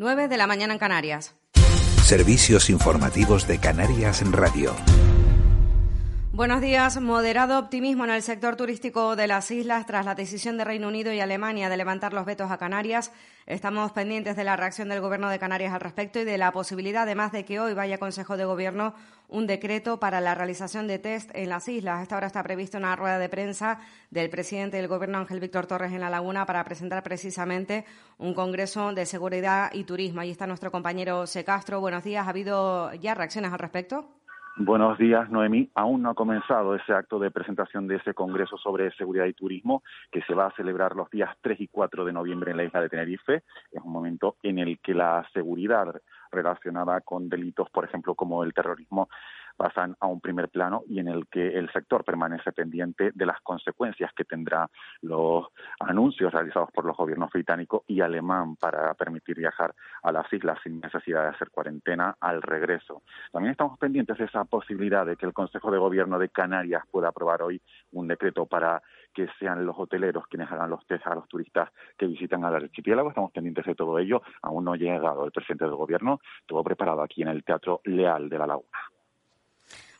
9 de la mañana en Canarias. Servicios informativos de Canarias en Radio. Buenos días. Moderado optimismo en el sector turístico de las islas tras la decisión de Reino Unido y Alemania de levantar los vetos a Canarias. Estamos pendientes de la reacción del Gobierno de Canarias al respecto y de la posibilidad, además, de que hoy vaya Consejo de Gobierno un decreto para la realización de test en las islas. A esta hora está prevista una rueda de prensa del presidente del Gobierno, Ángel Víctor Torres, en La Laguna para presentar precisamente un Congreso de Seguridad y Turismo. Ahí está nuestro compañero C. Castro. Buenos días. ¿Ha habido ya reacciones al respecto? Buenos días, Noemí. Aún no ha comenzado ese acto de presentación de ese Congreso sobre Seguridad y Turismo que se va a celebrar los días 3 y 4 de noviembre en la isla de Tenerife. Es un momento en el que la seguridad relacionada con delitos, por ejemplo, como el terrorismo, pasan a un primer plano y en el que el sector permanece pendiente de las consecuencias que tendrá los anuncios realizados por los gobiernos británico y alemán para permitir viajar a las islas sin necesidad de hacer cuarentena al regreso. También estamos pendientes de esa posibilidad de que el Consejo de Gobierno de Canarias pueda aprobar hoy un decreto para que sean los hoteleros quienes hagan los test a los turistas que visitan al archipiélago. Estamos pendientes de todo ello. Aún no ha llegado el presidente del Gobierno. Todo preparado aquí en el Teatro Leal de la Laguna.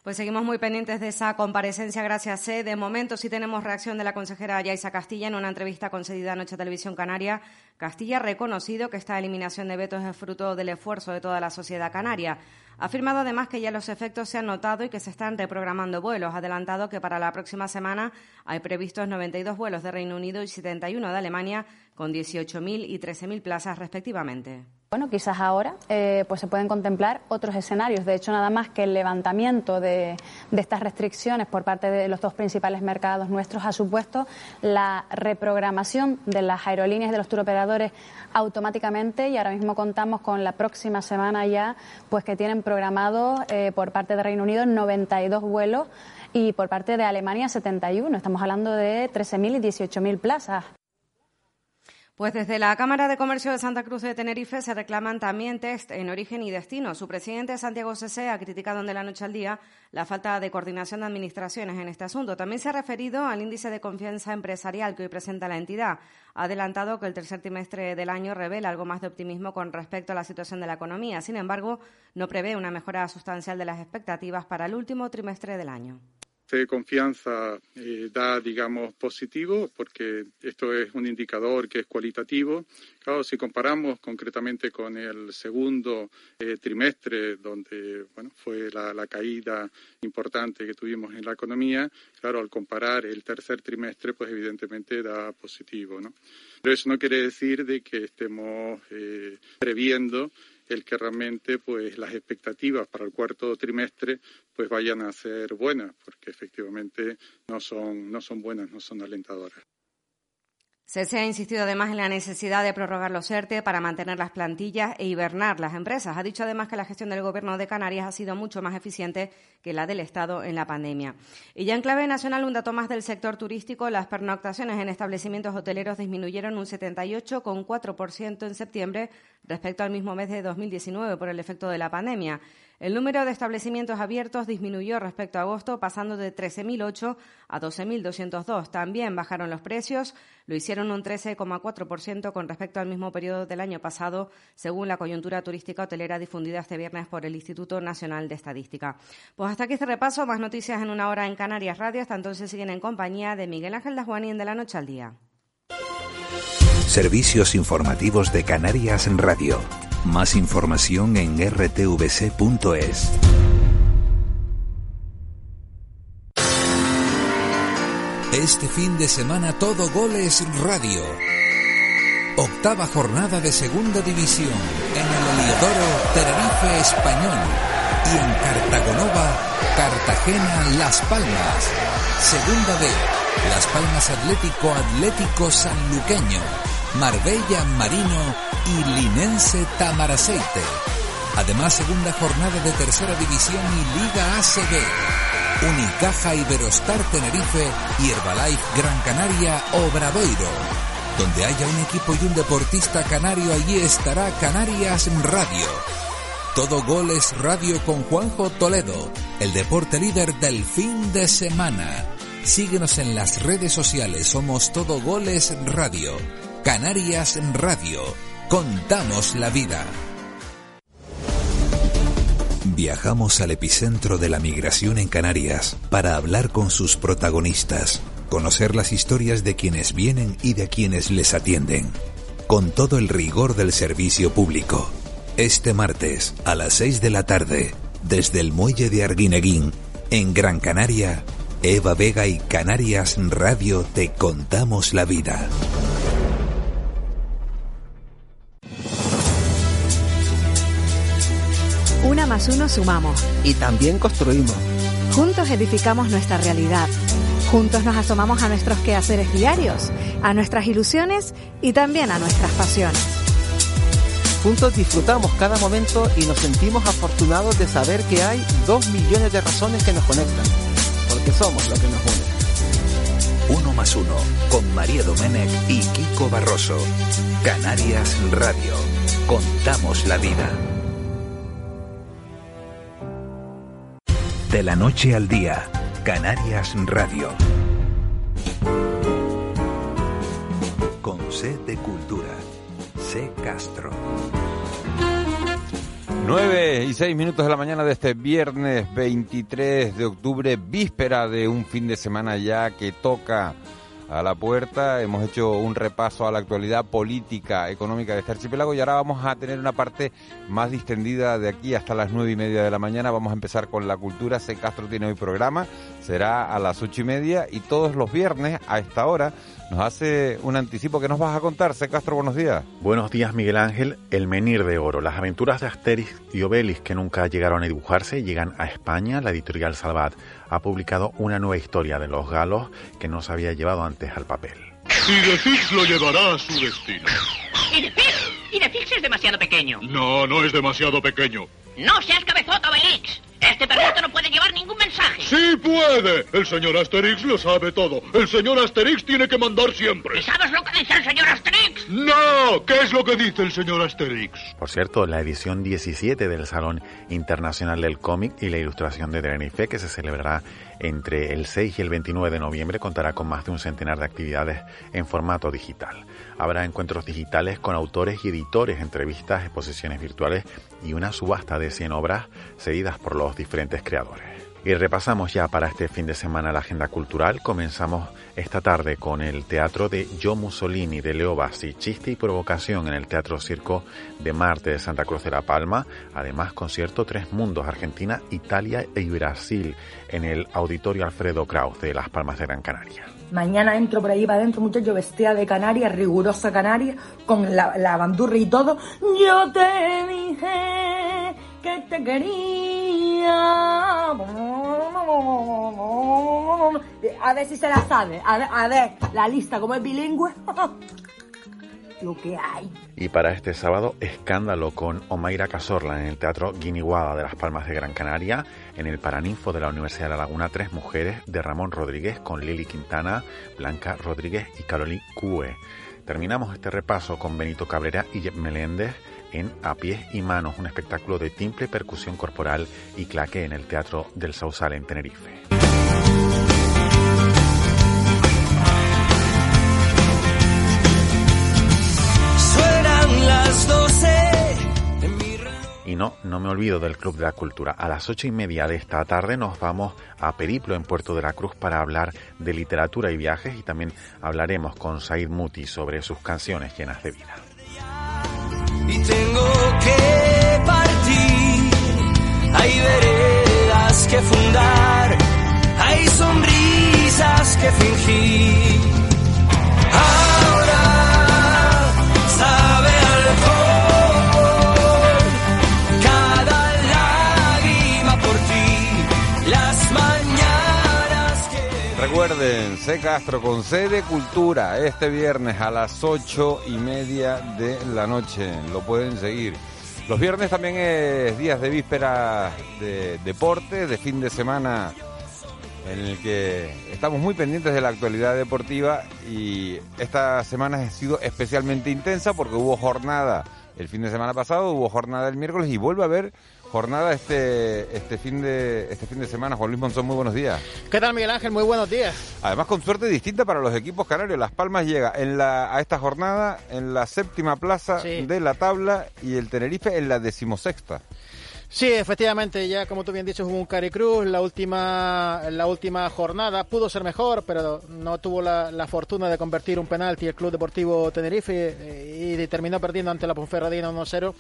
Pues seguimos muy pendientes de esa comparecencia, gracias. C. De momento sí tenemos reacción de la consejera Yaisa Castilla en una entrevista concedida anoche a Televisión Canaria. Castilla ha reconocido que esta eliminación de vetos es fruto del esfuerzo de toda la sociedad canaria. Ha afirmado además que ya los efectos se han notado y que se están reprogramando vuelos. Ha adelantado que para la próxima semana hay previstos 92 vuelos de Reino Unido y 71 de Alemania, con 18.000 y 13.000 plazas respectivamente. Bueno, quizás ahora eh, pues se pueden contemplar otros escenarios. De hecho, nada más que el levantamiento de, de, estas restricciones por parte de los dos principales mercados nuestros ha supuesto la reprogramación de las aerolíneas de los turoperadores automáticamente y ahora mismo contamos con la próxima semana ya pues que tienen programado eh, por parte de Reino Unido 92 vuelos y por parte de Alemania 71. Estamos hablando de 13.000 y 18.000 plazas. Pues desde la Cámara de Comercio de Santa Cruz de Tenerife se reclaman también test en origen y destino. Su presidente, Santiago Cese, ha criticado de la noche al día la falta de coordinación de administraciones en este asunto. También se ha referido al índice de confianza empresarial que hoy presenta la entidad. Ha adelantado que el tercer trimestre del año revela algo más de optimismo con respecto a la situación de la economía. Sin embargo, no prevé una mejora sustancial de las expectativas para el último trimestre del año de confianza eh, da, digamos, positivo, porque esto es un indicador que es cualitativo. Claro, si comparamos concretamente con el segundo eh, trimestre, donde bueno, fue la, caída importante que tuvimos en la economía, claro, al comparar el tercer trimestre, pues evidentemente da positivo, ¿no? Pero eso no quiere decir de que estemos eh, previendo el que realmente pues las expectativas para el cuarto trimestre pues vayan a ser buenas porque efectivamente no son no son buenas no son alentadoras se ha insistido además en la necesidad de prorrogar los ERTE para mantener las plantillas e hibernar las empresas. Ha dicho además que la gestión del Gobierno de Canarias ha sido mucho más eficiente que la del Estado en la pandemia. Y ya en clave nacional, un dato más del sector turístico. Las pernoctaciones en establecimientos hoteleros disminuyeron un 78,4% en septiembre respecto al mismo mes de 2019 por el efecto de la pandemia. El número de establecimientos abiertos disminuyó respecto a agosto, pasando de 13.008 a 12.202. También bajaron los precios, lo hicieron un 13,4% con respecto al mismo periodo del año pasado, según la coyuntura turística hotelera difundida este viernes por el Instituto Nacional de Estadística. Pues hasta aquí este repaso, más noticias en una hora en Canarias Radio. Hasta entonces siguen en compañía de Miguel Ángel Dajuani en De la Noche al Día. Servicios informativos de Canarias Radio. Más información en rtvc.es. Este fin de semana todo goles radio. Octava jornada de segunda división en el Heliodoro Tenerife Español y en Cartagonova, Cartagena, Las Palmas. Segunda D, Las Palmas Atlético Atlético Sanluqueño, Marbella Marino y Linense Tamaraceite. Además, segunda jornada de tercera división y Liga ACB. Unicaja Iberostar Tenerife y Herbalife Gran Canaria Obradoiro. Donde haya un equipo y un deportista canario, allí estará Canarias Radio. Todo Goles Radio con Juanjo Toledo, el deporte líder del fin de semana. Síguenos en las redes sociales, somos Todo Goles Radio. Canarias Radio. Contamos la vida. Viajamos al epicentro de la migración en Canarias para hablar con sus protagonistas, conocer las historias de quienes vienen y de quienes les atienden, con todo el rigor del servicio público. Este martes a las 6 de la tarde, desde el muelle de Arguineguín, en Gran Canaria, Eva Vega y Canarias Radio te contamos la vida. Más uno sumamos. Y también construimos. Juntos edificamos nuestra realidad. Juntos nos asomamos a nuestros quehaceres diarios, a nuestras ilusiones y también a nuestras pasiones. Juntos disfrutamos cada momento y nos sentimos afortunados de saber que hay dos millones de razones que nos conectan, porque somos lo que nos une. Uno más uno, con María Domenech y Kiko Barroso. Canarias Radio. Contamos la vida. De la noche al día, Canarias Radio. Con C de Cultura. C Castro. 9 y 6 minutos de la mañana de este viernes 23 de octubre, víspera de un fin de semana ya que toca a la puerta. Hemos hecho un repaso a la actualidad política, económica de este archipiélago y ahora vamos a tener una parte más distendida de aquí hasta las nueve y media de la mañana. Vamos a empezar con la cultura. C. Castro tiene hoy programa, será a las ocho y media y todos los viernes a esta hora nos hace un anticipo que nos vas a contar. C. Castro, buenos días. Buenos días, Miguel Ángel. El Menir de Oro. Las aventuras de Asterix y Obelix que nunca llegaron a dibujarse llegan a España. La editorial Salvat ha publicado una nueva historia de los galos que no se había llevado antes al papel. Y de Fix lo llevará a su destino. ¿Y de Fix? ¿Y de Fix es demasiado pequeño? No, no es demasiado pequeño. No seas cabezota, Obelix. Este perrito no puede llevar ningún mensaje. ¡Sí puede! El señor Asterix lo sabe todo. El señor Asterix tiene que mandar siempre. ¿Y sabes lo que dice el señor Asterix? ¡No! ¿Qué es lo que dice el señor Asterix? Por cierto, la edición 17 del Salón Internacional del Cómic y la Ilustración de Tenerife, que se celebrará entre el 6 y el 29 de noviembre, contará con más de un centenar de actividades en formato digital. Habrá encuentros digitales con autores y editores, entrevistas, exposiciones virtuales y una subasta de 100 obras cedidas por los diferentes creadores. Y repasamos ya para este fin de semana la agenda cultural. Comenzamos esta tarde con el teatro de Yo Mussolini de Leo Bassi, chiste y provocación en el Teatro Circo de Marte de Santa Cruz de la Palma. Además, concierto Tres Mundos, Argentina, Italia y Brasil en el Auditorio Alfredo Kraus de Las Palmas de Gran Canaria. Mañana entro por ahí para adentro, muchacho, vestida de canaria, rigurosa canaria, con la, la bandurra y todo. Yo te dije que te quería. A ver si se la sabe. A ver, a ver la lista, como es bilingüe. Y para este sábado, escándalo con Omaira Casorla en el Teatro Guiniguada de Las Palmas de Gran Canaria, en el Paraninfo de la Universidad de La Laguna, tres mujeres de Ramón Rodríguez con Lili Quintana, Blanca Rodríguez y Carolina Cue. Terminamos este repaso con Benito Cabrera y Jep Meléndez en A Pies y Manos, un espectáculo de timple, percusión corporal y claque en el Teatro del Sausal en Tenerife. Y no, no me olvido del Club de la Cultura. A las ocho y media de esta tarde nos vamos a Periplo en Puerto de la Cruz para hablar de literatura y viajes y también hablaremos con Said Muti sobre sus canciones llenas de vida. Y tengo que partir. Hay veredas que fundar. Hay sonrisas que fingir. Recuerden, C. Castro con C de Cultura, este viernes a las ocho y media de la noche. Lo pueden seguir. Los viernes también es días de víspera de deporte, de fin de semana en el que estamos muy pendientes de la actualidad deportiva y esta semana ha sido especialmente intensa porque hubo jornada el fin de semana pasado, hubo jornada el miércoles y vuelve a haber jornada este este fin de este fin de semana. Juan Luis Monzón, muy buenos días. ¿Qué tal, Miguel Ángel? Muy buenos días. Además, con suerte distinta para los equipos canarios. Las Palmas llega en la, a esta jornada en la séptima plaza Sí. de la tabla y el Tenerife en la decimosexta. Sí, efectivamente, ya como tú bien dices, hubo un Cari Cruz la última, la última jornada. Pudo ser mejor, pero no tuvo la, la fortuna de convertir un penalti el Club Deportivo Tenerife eh, y terminó perdiendo ante la Ponferradina 1-0.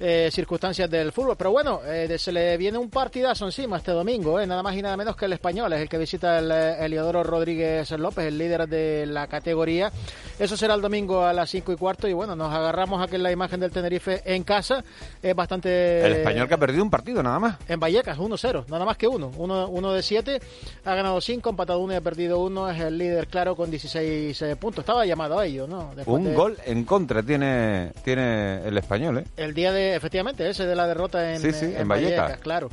Eh, circunstancias del fútbol. Pero bueno, eh, se le viene un partidazo encima este domingo, eh, nada más y nada menos que el español, es el que visita el Eliodoro Rodríguez López, el líder de la categoría. Eso será el domingo a las 5 y cuarto y bueno, nos agarramos a que la imagen del Tenerife en casa es bastante... El español que ha perdido un partido nada más. En Vallecas, 1-0, nada más que uno. Uno, uno de 7, ha ganado 5, empatado 1 y ha perdido 1. Es el líder, claro, con 16 eh, puntos. Estaba llamado a ello, ¿no? Después Un de- gol en contra tiene tiene el español, ¿eh? El día de, efectivamente, ese de la derrota en, Sí, sí, eh, en Vallecas. claro.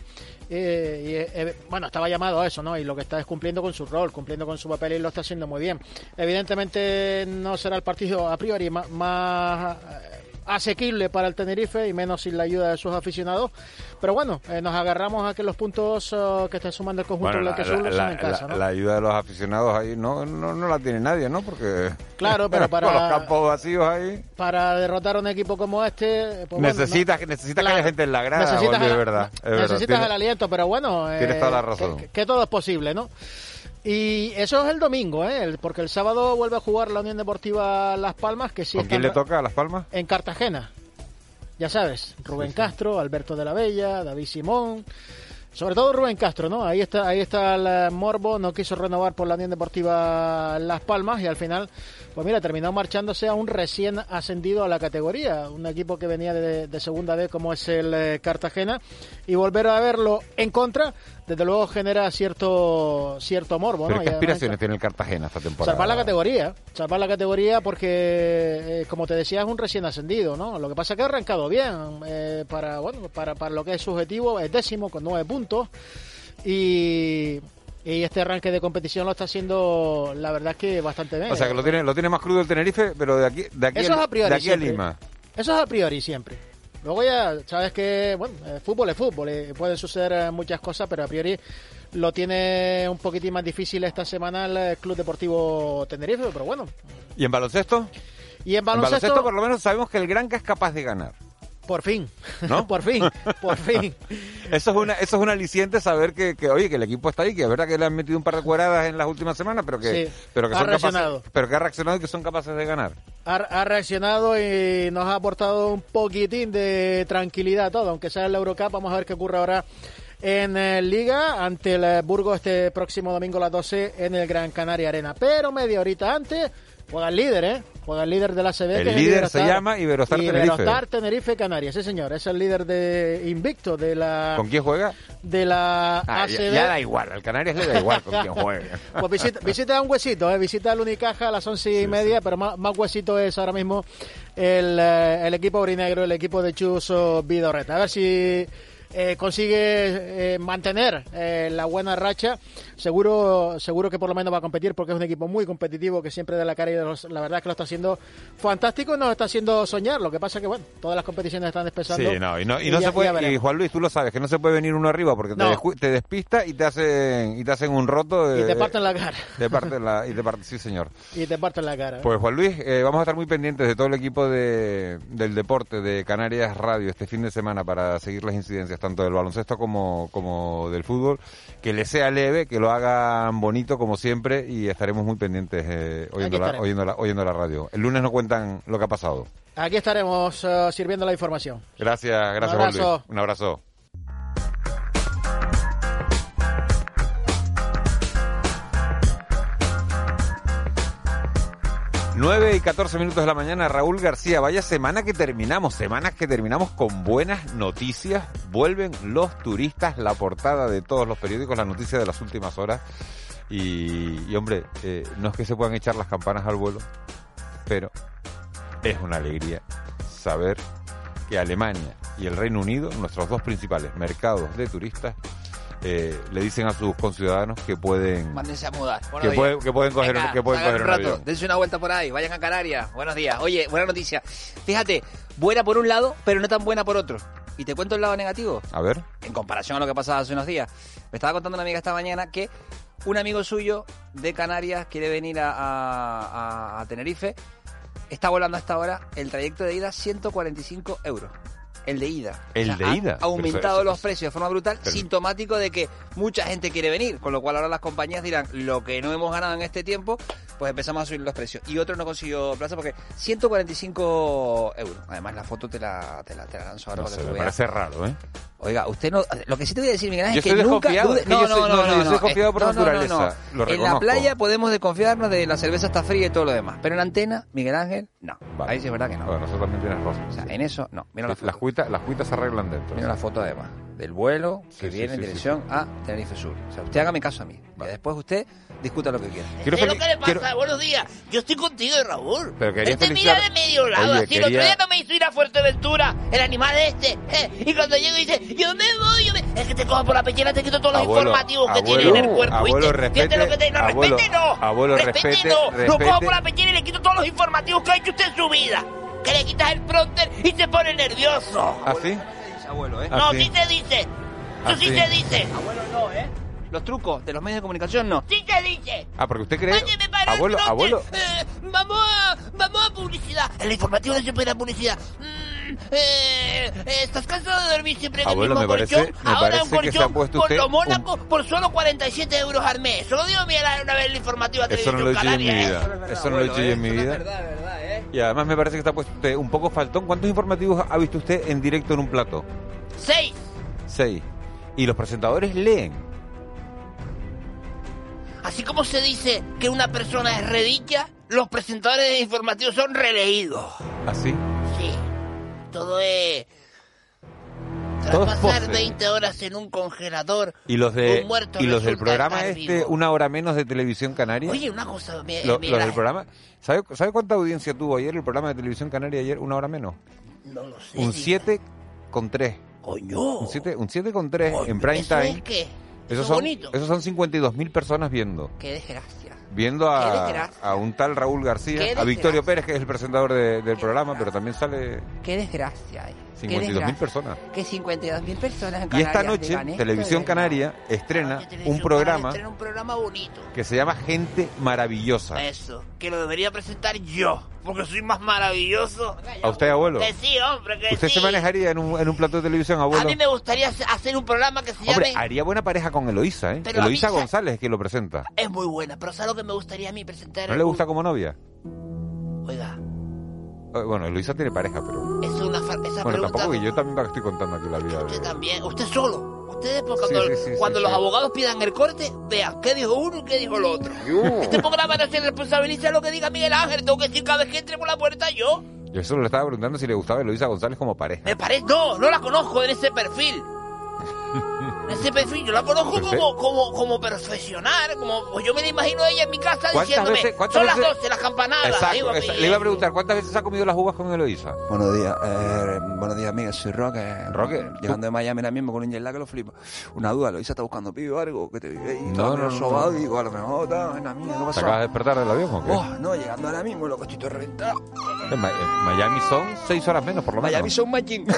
Eh, y, eh, eh, bueno, estaba llamado a eso, ¿no? Y lo que está es cumpliendo con su rol, cumpliendo con su papel y lo está haciendo muy bien. Evidentemente no será el partido a priori más, asequible para el Tenerife y menos sin la ayuda de sus aficionados. Pero bueno, eh, nos agarramos a que los puntos eh, que está sumando el conjunto Bueno, del la, la- en casa, la- ¿no? la ayuda de los aficionados ahí no, no, no la tiene nadie, ¿no? Porque Claro, pero para- los campos vacíos ahí Para derrotar a un equipo como este, pues bueno, necesitas necesitas que haya gente en la grada, Necesitas es verdad, es verdad. necesitas el aliento, pero bueno, eh, Tienes toda la razón. Que, que todo es posible, ¿no? Y eso es el domingo, ¿eh? Porque el sábado vuelve a jugar la Unión Deportiva Las Palmas, que sí ¿Con quién le toca a Las Palmas? en Cartagena. Ya sabes, Rubén Castro, Alberto de la Bella, David Simón. Sobre todo Rubén Castro, ¿no? Ahí está, ahí está el eh, Morbo, no quiso renovar por la Unión Deportiva Las Palmas y al final, pues mira, terminó marchándose a un recién ascendido a la categoría, un equipo que venía de, de segunda B como es el eh, Cartagena y volver a verlo en contra, desde luego genera cierto cierto morbo, Pero ¿no? ¿qué aspiraciones tiene el Cartagena esta temporada? Salvar la categoría, salvar la categoría porque, eh, como te decía, es un recién ascendido, ¿no? Lo que pasa es que ha arrancado bien eh, para, bueno, para, para lo que es subjetivo, es décimo con nueve puntos y, y este arranque de competición lo está haciendo, la verdad es que bastante bien. O sea, que lo tiene, lo tiene más crudo el Tenerife, pero de aquí, de aquí, Eso es a priori de aquí a. Lima. Eso es a priori siempre. Luego ya sabes que, bueno, el fútbol es fútbol, eh, pueden suceder eh, muchas cosas, pero a priori lo tiene un poquitín más difícil esta semana el eh, Club Deportivo Tenerife, pero bueno. ¿Y en baloncesto? Y en baloncesto, En baloncesto por lo menos sabemos que el Granca es capaz de ganar. Por fin, ¿No? por fin, por fin. Eso es una, eso es un aliciente saber que, que, oye, que el equipo está ahí, que es verdad que le han metido un par de cueradas en las últimas semanas, pero que, Sí, pero que ha son reaccionado. capaces, pero que ha reaccionado y que son capaces de ganar. Ha, ha reaccionado y nos ha aportado un poquitín de tranquilidad a todo, aunque sea el Eurocup, vamos a ver qué ocurre ahora en eh, Liga ante el eh, Burgos este próximo domingo a las 12 en el Gran Canaria Arena. Pero media horita antes juega el líder, ¿eh? Juega el líder de la CB. El que es líder se Iberostar. llama Iberostar Tenerife. Iberostar Tenerife Canarias, sí señor, es el líder de invicto de la ¿Con quién juega? de la Ah, ACB. ya da igual, al Canarias le da igual con quién juegue. Pues visita, visita un huesito, ¿eh? visita el Unicaja a las once y media, pero más, más huesito es ahora mismo el, eh, el equipo aurinegro, el equipo de Chuso Vidorreta. A ver si eh, consigue eh, mantener eh, la buena racha. Seguro seguro que por lo menos va a competir porque es un equipo muy competitivo que siempre da la cara y los- la verdad es que lo está haciendo fantástico y nos está haciendo soñar. Lo que pasa que, bueno, todas las competiciones están empezando. Sí, no, y no, y no ya- se puede, y Juan Luis, tú lo sabes, que no se puede venir uno arriba porque te, No. descu- te despista y te hacen, y te hacen un roto. Y de- te parten la cara. Te parten la, y te parten- sí señor. Y te parten la cara. Pues Juan Luis, vamos a estar muy pendientes de todo el equipo de, del deporte de Canarias Radio este fin de semana para seguir las incidencias tanto del baloncesto como, como del fútbol. Que le sea leve, que lo hagan bonito como siempre y estaremos muy pendientes eh, oyendo, la, oyendo, la, oyendo la radio. El lunes nos cuentan lo que ha pasado. Aquí estaremos eh, sirviendo la información. Gracias, gracias Un abrazo. Un abrazo. Nueve y 14 minutos de la mañana, Raúl García. Vaya semana que terminamos, semanas que terminamos con buenas noticias. Vuelven los turistas, la portada de todos los periódicos, la noticia de las últimas horas. Y, y, hombre, eh, no es que se puedan echar las campanas al vuelo, pero es una alegría saber que Alemania, y el Reino Unido, nuestros dos principales mercados de turistas, eh, le dicen a sus conciudadanos que pueden Mándense a mudar. que, pueden, que pueden coger, Venga, que pueden coger un rato, dense una vuelta por ahí, vayan a Canarias. Buenos días. Oye, buena noticia. Fíjate, buena por un lado, pero no tan buena por otro. Y te cuento el lado negativo. A ver. en comparación a lo que pasaba hace unos días. Me estaba contando una amiga esta mañana que un amigo suyo de Canarias quiere venir a, a- a- a Tenerife. Está volando hasta ahora el trayecto de ida 145 euros. El de ida. El de ida. aumentado Pero eso- los precios de forma brutal, Pero- sintomático de que mucha gente quiere venir. Con lo cual ahora las compañías dirán, lo que no hemos ganado en este tiempo, pues empezamos a subir los precios. Y otro no consiguió plaza porque 145 euros. Además la foto te la, te la, te la lanzo ahora No para sé, que tú me veas. parece raro, ¿eh? Oiga, usted no. Lo que sí te voy a decir, Miguel Ángel, Yo es que nunca. desconfiado, dude- es que yo soy- no, yo soy desconfiado por eh, no, no, no, naturaleza, no. lo En la playa podemos desconfiarnos de la cerveza está fría y todo lo demás. Pero en antena, Miguel Ángel, no. Ahí sí es verdad que no. Bueno, eso también tienes razón. O sea, en eso, no. Mira la las, cuitas, las cuitas se arreglan dentro. Mira la foto además. Del vuelo que Sí, sí, viene en sí, dirección a Tenerife Sur. O sea, usted hágame caso a mí. Que después usted discuta lo que quiera. Quiero ¿Qué es lo que le pasa? quiero- Buenos días. Yo estoy contigo, Raúl. Pero quería este felicitar- mira de medio lado, Oye, así. El otro quería- día no me hizo ir a Fuerteventura, el animal este. eh, Y cuando llego dice, yo me voy, yo me... Es que te cojo por la pechera, te quito todos los Abuelo, informativos que abuelo, tiene en el cuerpo. abuelo, ¿viste? Fíjate lo que te... No, respete, abuelo, respete no. abuelo, respete, respete, no. Lo cojo respete. por la pechera y le quito todos los informativos que ha hecho usted en su vida. Que le quitas el pronter y se pone nervioso. ¿Ah, sí? Abuelo, ¿eh? No, ¿Ah, sí se dice. Eso ¿Ah, sí se dice. Abuelo, no, ¿eh? Los trucos de los medios de comunicación, no. Sí se dice. Ah, porque usted cree... Oye, me paró el Abuelo, abuelo... Eh, vamos a, vamos a publicidad. En la informativa no se puede dar publicidad. Mm, eh, ¿Estás cansado de dormir siempre en Abuelo, el me mismo parece- colchón? me Ahora parece un que se ha colchón puesto por usted lo Mónaco por solo 47 euros al mes. Solo digo mira una vez en la informativa Eso no lo he yo en mi vida. Eso no lo he yo en mi vida. Y además me parece que está puesto usted un poco faltón. ¿Cuántos informativos ha visto usted en directo en un plato? Seis. Seis. Y los presentadores leen. Así como se dice que una persona es redicha, los presentadores de informativos son releídos. ¿Así? Sí. Todo es... Tras pasar pose. 20 horas en un congelador, Y los de un muerto y los del programa este vivo. una hora menos de televisión canaria. Oye, una cosa, mi- Lo- mira, los del programa. ¿Sabe, ¿Sabe cuánta audiencia tuvo ayer el programa de televisión canaria ayer una hora menos? no lo sé. Un sí. 7 con 3. Coño. Un 7 un siete con 3 en prime ¿Eso time. es qué? ¿Eso Esos es son, bonito? esos son 52.000 personas viendo. Qué desgracia. Viendo a, a un tal Raúl García, a. Victorio Pérez, que es el presentador de- del programa, pero también sale Qué desgracia. eh. Qué 52.000 desgracia. personas. Que 52.000 personas en Y esta noche, Televisión. Canaria estrena Televisión un programa estrena un programa bonito. que se llama Gente Maravillosa. Eso, que lo debería presentar yo, porque soy más maravilloso. ¿A usted, abuelo? Que sí, hombre, que ¿Usted sí. se manejaría en un, en un plato de televisión, A abuelo? mí me gustaría hace- hacer un programa que se Hombre, llame... haría buena pareja con Eloísa, ¿eh? Pero a mí Eloísa sa- González es quien lo presenta. Es muy buena, pero ¿sabes lo que me gustaría a mí presentar? ¿No le gusta como novia? Eh, Bueno, Eloísa tiene pareja, pero... es una esa Bueno, pregunta... tampoco que yo también estoy contando aquí la vida de... Usted también, usted solo. Ustedes, pues, cuando, Sí, sí, sí, cuando sí, los abogados pidan el corte, vean qué dijo uno y qué dijo el otro. Este programa no se responsabiliza de lo que diga Miguel Ángel. Tengo que decir cada vez que entre por la puerta yo. Yo solo le estaba preguntando si le gustaba Eloísa González como pareja. Me parece... No, no la conozco en ese perfil. En ese perfil yo la conozco como, como, como profesional. Como, pues yo me la imagino a ella en mi casa ¿Cuántas diciéndome... veces- Son las veces- 12, las campanadas. Exacto, Digo, le iba a preguntar, ¿cuántas veces ha comido las uvas con Eloísa? Buenos días, eh, buenos días, Miguel, soy Roque. Roque, Llegando de Miami ahora mismo con un jet lag que lo flipo. Una duda, ¿lo está buscando pibe o algo? ¿Qué te vi ahí? No, no, no, sobado no. digo, a lo mejor, está, una mía, ¿qué ¿Te pasó? acabas de despertar del avión o qué? Oh, no, llegando ahora mismo, loco, estoy todo reventado. En, Ma- en Miami son seis horas menos, por lo menos. Miami son machín.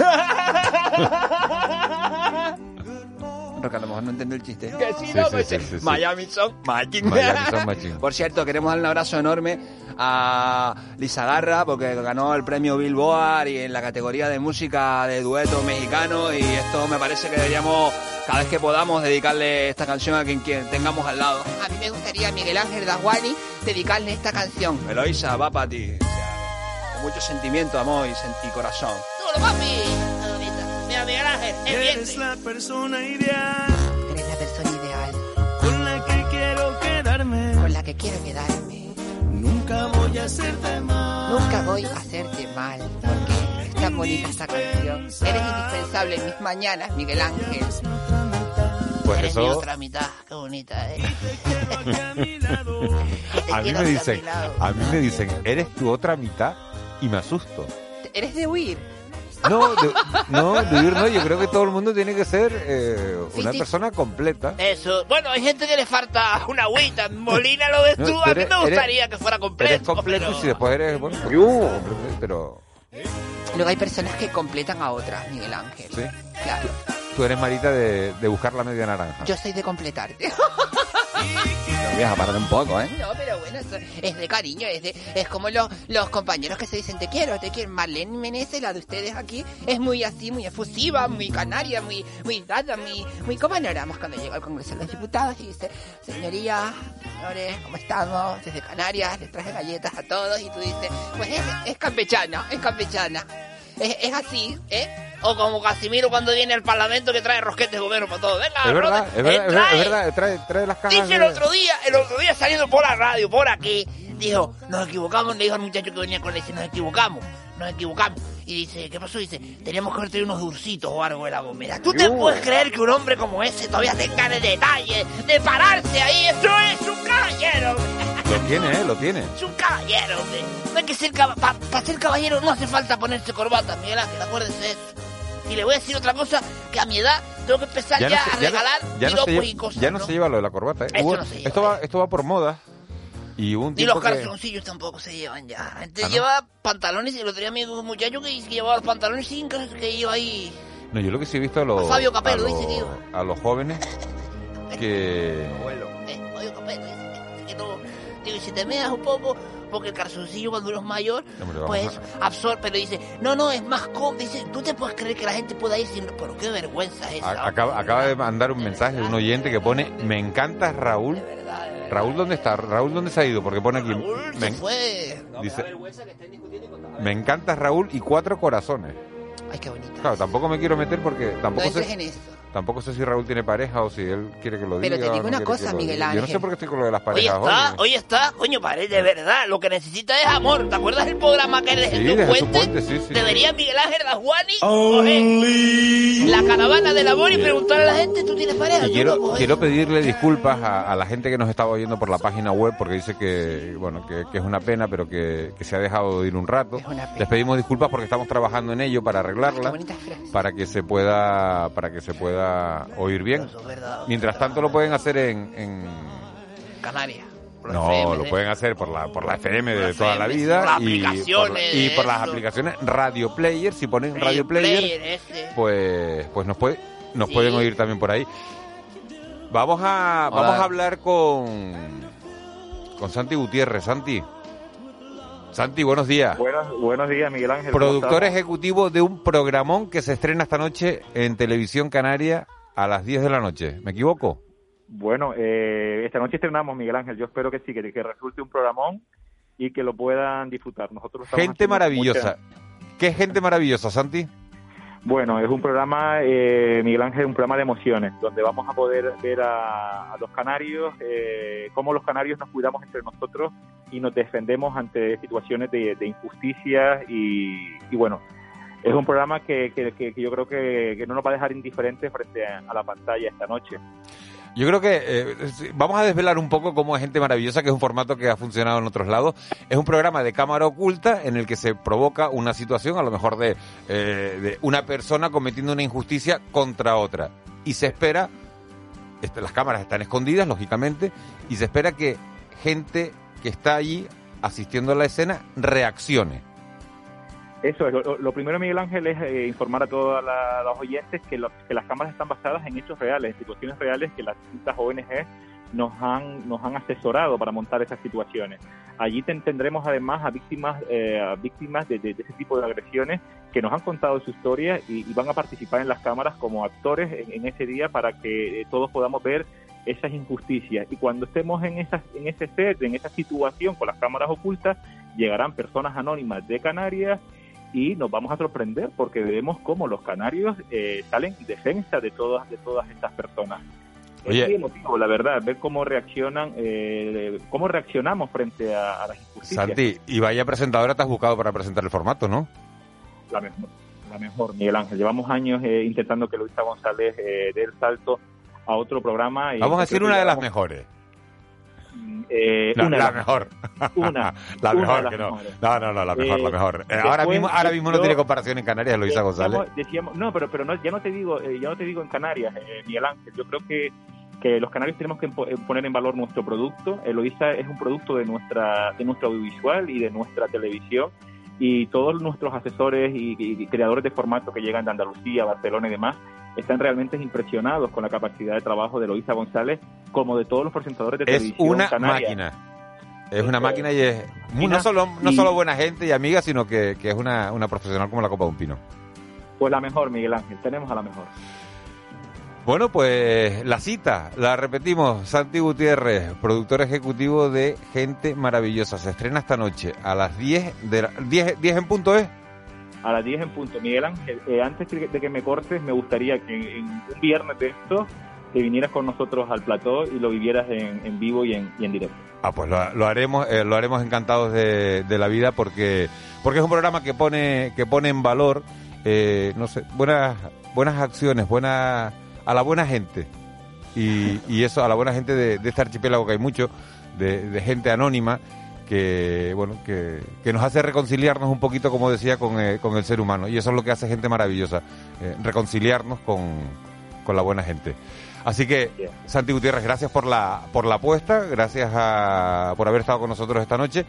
Roque, a lo mejor no entiendo el chiste. Que sí, Sí, no, sí, pues, sí, sí, sí. Miami son machín. Miami son machín. Por cierto, queremos darle un abrazo enorme a Lisa Garra porque ganó el premio Billboard y en la categoría de música de dueto mexicano y esto me parece que deberíamos cada vez que podamos dedicarle esta canción a quien, quien tengamos al lado. A mí me gustaría a Miguel Ángel Daguani dedicarle esta canción. Eloisa, va para ti. O sea, con mucho sentimiento, amor y, sen- y corazón. ¡Tú, papi! Ángel, Eres la persona ideal Eres la persona ideal con la que quiero quedarme. con la que quiero quedarme. Nunca voy a hacerte mal. Nunca voy a hacerte mal, porque es tan bonita esta canción. Eres indispensable en mis mañanas, Miguel Ángel. Pues Eres mi eso... otra mitad, qué bonita, ¿eh? A mí me a dicen, mi lado. a mí me dicen, eres tu otra mitad y me asusto. Eres de huir. No, de, no, de huir no, yo creo que todo el mundo tiene que ser eh, una sí. persona completa. Eso. Bueno, hay gente que le falta una agüita. Molina lo ves No, tú. A mí eres- me eres- gustaría que fuera completo. Eres completo pero- y si después eres, bueno, pero Luego hay personas que completan a otras, Miguel Ángel. sí. Claro. Tú eres Marita de, de buscar la media naranja. Yo soy de completarte. Voy a parar un poco, ¿eh? No, pero bueno, es de cariño, es, de, es como los, los compañeros que se dicen te quiero, te quiero. Marlene Menezes, la de ustedes aquí, es muy así, muy efusiva, muy canaria, muy, muy dada, muy, muy como éramos cuando llegó al Congreso de los Diputados y dice, señoría, señores, ¿cómo estamos? Desde Canarias, les traje galletas a todos y tú dices, pues es, es campechana, es campechana. Es así, ¿eh? O como Casimiro cuando viene al Parlamento que trae rosquetes gomeros para todo. Venga, Es verdad, es verdad, es verdad, trae. es verdad, trae, las cajas Dice el de- otro día, el otro día saliendo por la radio, por aquí, dijo, nos equivocamos, le dijo al muchacho que venía con él, dice, nos equivocamos, nos equivocamos. Y dice, ¿qué pasó? Dice, teníamos que traído unos dulcitos o algo de la gomera. ¿Tú te puedes creer que un hombre como ese todavía tenga el detalle de pararse ahí? Eso es un caballero, Lo tiene, ¿eh? Lo tiene. es un caballero, hombre. No hay que ser caballero, para ser caballero no hace falta ponerse corbata, Miguel Ángel, acuérdese de eso. Y le voy a decir otra cosa, que a mi edad tengo que empezar ya, no a ya no- regalar ya no se lleva- y cosas, ya no se lleva lo de la corbata, ¿eh? Hubo- se lleva, esto, va, esto va por moda. Y un los que... calzoncillos tampoco se llevan ya. Antes ¿Ah, no? llevaba pantalones y el otro día mi muchacho que, que llevaba los pantalones sin que que iba ahí. No, yo lo que sí he visto a los, A Fabio Capello, a dice que iba. a los jóvenes que... Eh, oye, capelo, dice que no. Digo, si te meas un poco, porque el calzoncillo cuando uno es mayor, pues absorbe, pero dice, no, no, es más cómodo. Dice, tú te puedes creer que la gente pueda ir sin. Pero qué vergüenza es esa. acaba, acaba de mandar un mensaje de un oyente que pone, me encanta Raúl. Raúl, ¿dónde está? Raúl, ¿dónde se ha ido? Porque pone aquí... me, fue. dice, me encanta Raúl y cuatro corazones. Ay, qué bonito. Claro, tampoco me quiero meter porque No tampoco entres sé, en eso. Tampoco sé si Raúl tiene pareja o si él quiere que lo diga. Pero te digo no una cosa, Miguel diga. Yo no sé Ángel. por qué estoy con lo de las Hoy parejas está, hoy. hoy está, coño, parece de verdad. Lo que necesita es amor. ¿Te acuerdas del programa que eres Sí, en de puente? Puente, sí, sí. Debería Miguel Ángel Dajuani coger la caravana del amor y preguntarle a la gente, ¿tú tienes pareja? Y quiero, no quiero pedirle disculpas a, a la gente que nos estaba oyendo por la página web porque dice que bueno que, que es una pena pero que, que se ha dejado de ir un rato. Les pedimos disculpas porque estamos trabajando en ello para arreglarla, para que se pueda para que se pueda oír bien. Mientras tanto lo pueden hacer en, en- Canarias. no lo pueden hacer por la por la FM de toda la vida y por, y las aplicaciones Radio Player si ponen Radio, Radio Player, pues pues nos puede nos Sí. pueden oír también por ahí. Vamos a Hola. vamos a hablar con con Santi Gutiérrez, Santi. Santi, buenos días. Buenos, buenos días, Miguel Ángel. ¿cómo Productor ejecutivo de un programón que se estrena esta noche en Televisión Canaria a las 10 de la noche. ¿Me equivoco? Bueno, eh, esta noche estrenamos, Miguel Ángel. Yo espero que sí, que, que resulte un programón y que lo puedan disfrutar. Nosotros Gente maravillosa. mucha- ¿Qué gente maravillosa, Santi? Bueno, es un programa, eh, Miguel Ángel, un programa de emociones, donde vamos a poder ver a, los canarios, eh, cómo los canarios nos cuidamos entre nosotros y nos defendemos ante situaciones de, de injusticia y, bueno, es un programa que, que- que- yo creo que, no nos va a dejar indiferentes frente a la pantalla esta noche. Yo creo que eh, vamos a desvelar un poco cómo es Gente Maravillosa, que es un formato que ha funcionado en otros lados. Es un programa de cámara oculta en el que se provoca una situación, a lo mejor de, eh, de una persona cometiendo una injusticia contra otra. Y se espera, este, las cámaras están escondidas, lógicamente, y se espera que gente que está allí asistiendo a la escena reaccione. Eso es, lo, primero, Miguel Ángel, es eh, informar a todos los oyentes que, lo- que las cámaras están basadas en hechos reales, en situaciones reales que las distintas ONG nos han, nos han asesorado para montar esas situaciones. Allí ten- tendremos además a víctimas, eh, a víctimas de, ese tipo de agresiones que nos han contado su historia y, van a participar en las cámaras como actores en, en ese día para que eh, todos podamos ver esas injusticias. Y cuando estemos en, esas, en ese set, en esa situación con las cámaras ocultas, llegarán personas anónimas de Canarias y nos vamos a sorprender porque veremos cómo los canarios eh, salen en defensa de todas de todas estas personas. Oye. Es muy emotivo, la verdad, ver cómo reaccionan, eh, cómo reaccionamos frente a, a las injusticias. Santi, y vaya presentadora te has buscado para presentar el formato, ¿no? La mejor, la mejor, Miguel Ángel. Llevamos años eh, intentando que Luisa González eh, dé el salto a otro programa. y Vamos a decir una de las mejores. Eh, La, una la mejor. Una. la una mejor que no. mejores. No, no, no, la mejor, Eh, la mejor. Eh, ahora mismo, ahora mismo no tiene comparación en Canarias, Luisa González. Decíamos, decíamos- no, pero pero no, ya no te digo, eh, ya no te digo en Canarias, eh, Miguel Ángel. Yo creo que que los canarios tenemos que eh, poner en valor nuestro producto. Eloísa es un producto de nuestra de nuestro audiovisual y de nuestra televisión y todos nuestros asesores y, y- y creadores de formato que llegan de Andalucía, Barcelona y demás están realmente impresionados con la capacidad de trabajo de Eloísa González como de todos los presentadores de Es televisión una canaria. máquina. Es una máquina y es muy- no solo no y- solo buena gente y amiga, sino que, que es una, una profesional como la Copa de un Pino. Pues la mejor, Miguel Ángel, tenemos a la mejor. Bueno, pues la cita, la repetimos. Santi Gutiérrez, productor ejecutivo de Gente Maravillosa. Se estrena esta noche a las 10, de la- 10, 10 en punto, ¿eh? A las 10 en punto. Miguel Ángel, eh, antes de que me cortes, me gustaría que en un viernes de esto te vinieras con nosotros al plató y lo vivieras en, en vivo y en, y en directo. Ah, pues lo, haremos, eh, lo haremos encantados de, de la vida porque porque es un programa que pone que pone en valor, eh, no sé, buenas buenas acciones, buenas a la buena gente y, y eso a la buena gente de, de este archipiélago que hay mucho de, de gente anónima que bueno que, que nos hace reconciliarnos un poquito como decía con, eh, con el ser humano. Y eso es lo que hace gente maravillosa eh, reconciliarnos con, con la buena gente. Así que Santi Gutiérrez gracias por la por la apuesta gracias a, por haber estado con nosotros esta noche.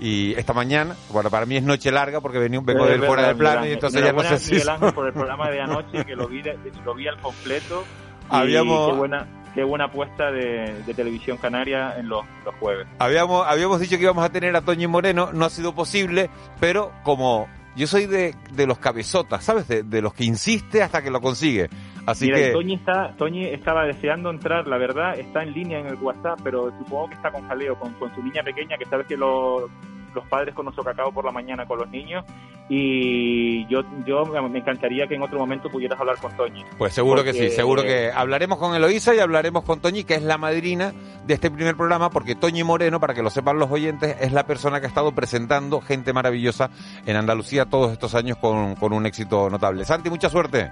Y esta mañana bueno para mí es noche larga porque vengo, vengo del fuera del plano y entonces ya no sé si por el programa de anoche, que lo vi, de- lo vi al completo. Y Habíamos- Qué buena, qué buena apuesta de, de televisión canaria en los, los jueves. Habíamos, habíamos dicho que íbamos a tener a Toñi Moreno, no ha sido posible, pero como yo soy de, de los cabezotas, ¿sabes? De, de los que insiste hasta que lo consigue. Así Mira, que... Toñi, está, Toñi estaba deseando entrar, la verdad, está en línea en el WhatsApp, pero supongo que está con jaleo, con, con su niña pequeña, que sabe que lo- los padres con nuestro cacao por la mañana con los niños. Y yo, yo me encantaría que en otro momento pudieras hablar con Toñi. Pues seguro que sí, seguro que hablaremos con Eloísa y hablaremos con Toñi, que es la madrina de este primer programa, porque Toñi Moreno, para que lo sepan los oyentes, es la persona que ha estado presentando gente maravillosa en Andalucía todos estos años con, con un éxito notable. Santi, mucha suerte.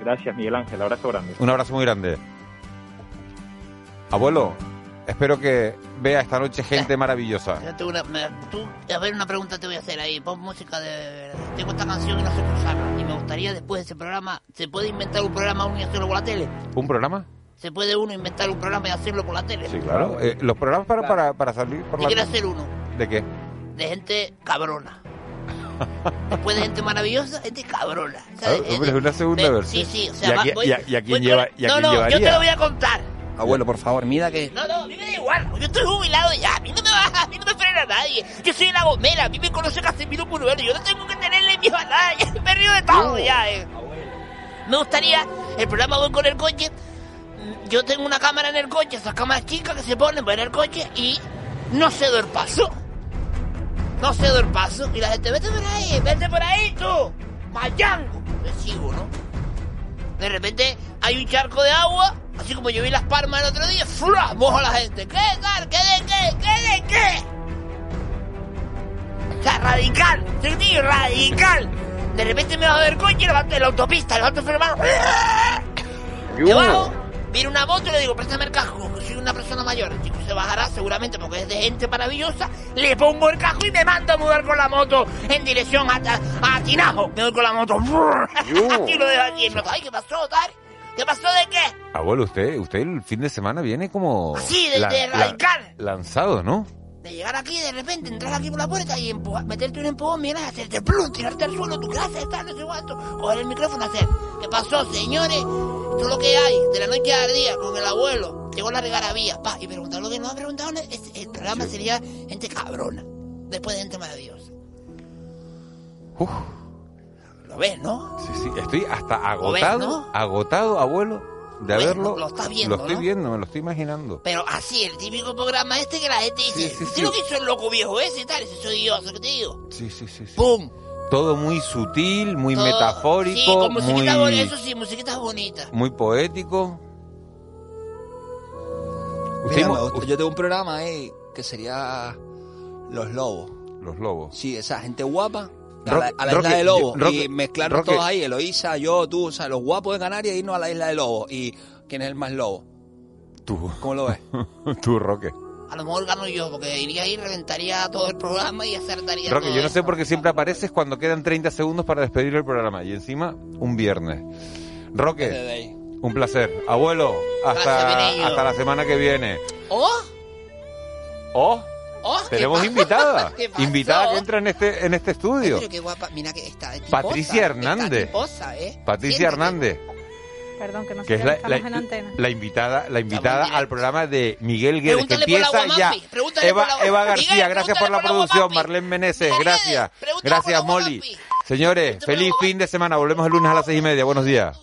Gracias, Miguel Ángel. Abrazo grande. Un abrazo muy grande. Abuelo, espero que vea esta noche gente maravillosa. Yo tengo una, me- tú, a ver, una pregunta te voy a hacer ahí. Pon música de... Tengo esta canción y no sé usarla. Y me gustaría después de ese programa, ¿se puede inventar un programa uno y hacerlo por la tele? ¿Un programa? ¿Se puede uno inventar un programa y hacerlo por la tele? Sí, claro. Eh, los programas para, para, para salir por Yo la quiero hacer uno ¿De qué? de gente cabrona. Después de gente maravillosa, gente cabrona. Ah, es una segunda Ve- versión. Sí, sí, o sea, ¿Y a quién- voy- y a- y a quién voy lleva- con- y a no, quién no, yo te lo voy a contar. Abuelo, por favor, mira que... No, no, a mí me da igual. Yo estoy jubilado ya. A mí no me, va, a mí no me frena nadie. Yo soy la gomera. A mí me conoce Casemiro Puruelo. Yo no tengo que tenerle miedo a nadie. Me río de todo ya, eh. Me gustaría, el programa Voy con el coche. Yo tengo una cámara en el coche, esas cámaras chicas que se ponen voy en el coche y no cedo el paso. No cedo el paso. Y la gente, vete por ahí, vete por ahí tú. Mayango. Le sigo, ¿no? De repente hay un charco de agua, así como yo vi las palmas el otro día, ¡fua! mojo a la gente. ¿Qué tal? ¿Qué de qué? ¿Qué de qué? O sea, radical, ¿sí, tío? Radical. De repente me va a ver coche, levanto en la autopista, levanto freno, Debajo, viene una moto y le digo, préstame el casco, que soy una persona mayor. El chico se bajará seguramente porque es de gente maravillosa. Le pongo el casco y me mando a mudar con la moto en dirección a, a, a Tinajo. Me voy con la moto. y lo dejo aquí. No, Ay, ¿qué pasó, tal? ¿Qué pasó de qué? Abuelo, usted, usted el fin de semana viene como... Así, de- de radical. lanzado, ¿no? De llegar aquí de repente, entrar aquí por la puerta y empujar, meterte un empujón, mirar, hacerte plum, tirarte al suelo, tu casa, estar, no sé cuánto, coger el micrófono, hacer. ¿Qué pasó, señores? Esto es lo que hay, de la noche al día, con el abuelo. Llegó la regaravía, pa, y preguntar lo que no ha preguntado, es- el programa sería gente cabrona, después de gente maravillosa. Lo ves, ¿no? Sí, sí, estoy hasta ¿Lo ves, agotado, no? agotado, abuelo, de haberlo... Lo estás viendo, Lo estoy ¿no? viendo, me lo estoy imaginando. Pero así, el típico programa este que la gente dice, ¿usted lo que hizo el loco viejo ese y tal? Ese soy yo, ¿eso que te digo? Sí, sí, sí. sí. ¡Pum! Todo muy sutil, muy Todo- metafórico, Sí, con musiquitas muy, eso sí, musiquitas bonitas. muy poético. Mira, mo- me gusta- yo tengo un programa ahí que sería Los Lobos. Los Lobos. Sí, esa gente guapa. A la, a la Roque, isla de Lobos. Roque, y mezclarnos Roque. todos ahí, Eloísa, yo, tú, o sea, los guapos de Canarias, irnos a la isla de Lobos. ¿Y quién es el más lobo? Tú. ¿Cómo lo ves? Tú, Roque. A lo mejor gano yo, porque iría ahí, reventaría todo el programa y acertaría Roque, todo yo no sé por qué siempre apareces cuando quedan 30 segundos para despedir el programa y encima un viernes. Roque, un placer. Abuelo, hasta, hasta la semana que viene. ¡Oh! ¡Oh! ¡Oh! ¿qué Tenemos invitada. Invitada que entra en este, en este estudio. Pero qué guapa, mira que está tiposa, Patricia Hernández. Está tiposa, ¿eh? Patricia Hernández. Perdón, que no que es la, estamos la- en antena. la invitada, la invitada al programa de Miguel Guedes, que Pregúntale por la empieza ya. Eva, por la- Eva Miguel, García, gracias por la por producción. Marlene Meneses, Miguel, gracias. Gracias, Molly. Señores, feliz fin de semana. Volvemos el lunes a las seis y media. Buenos días.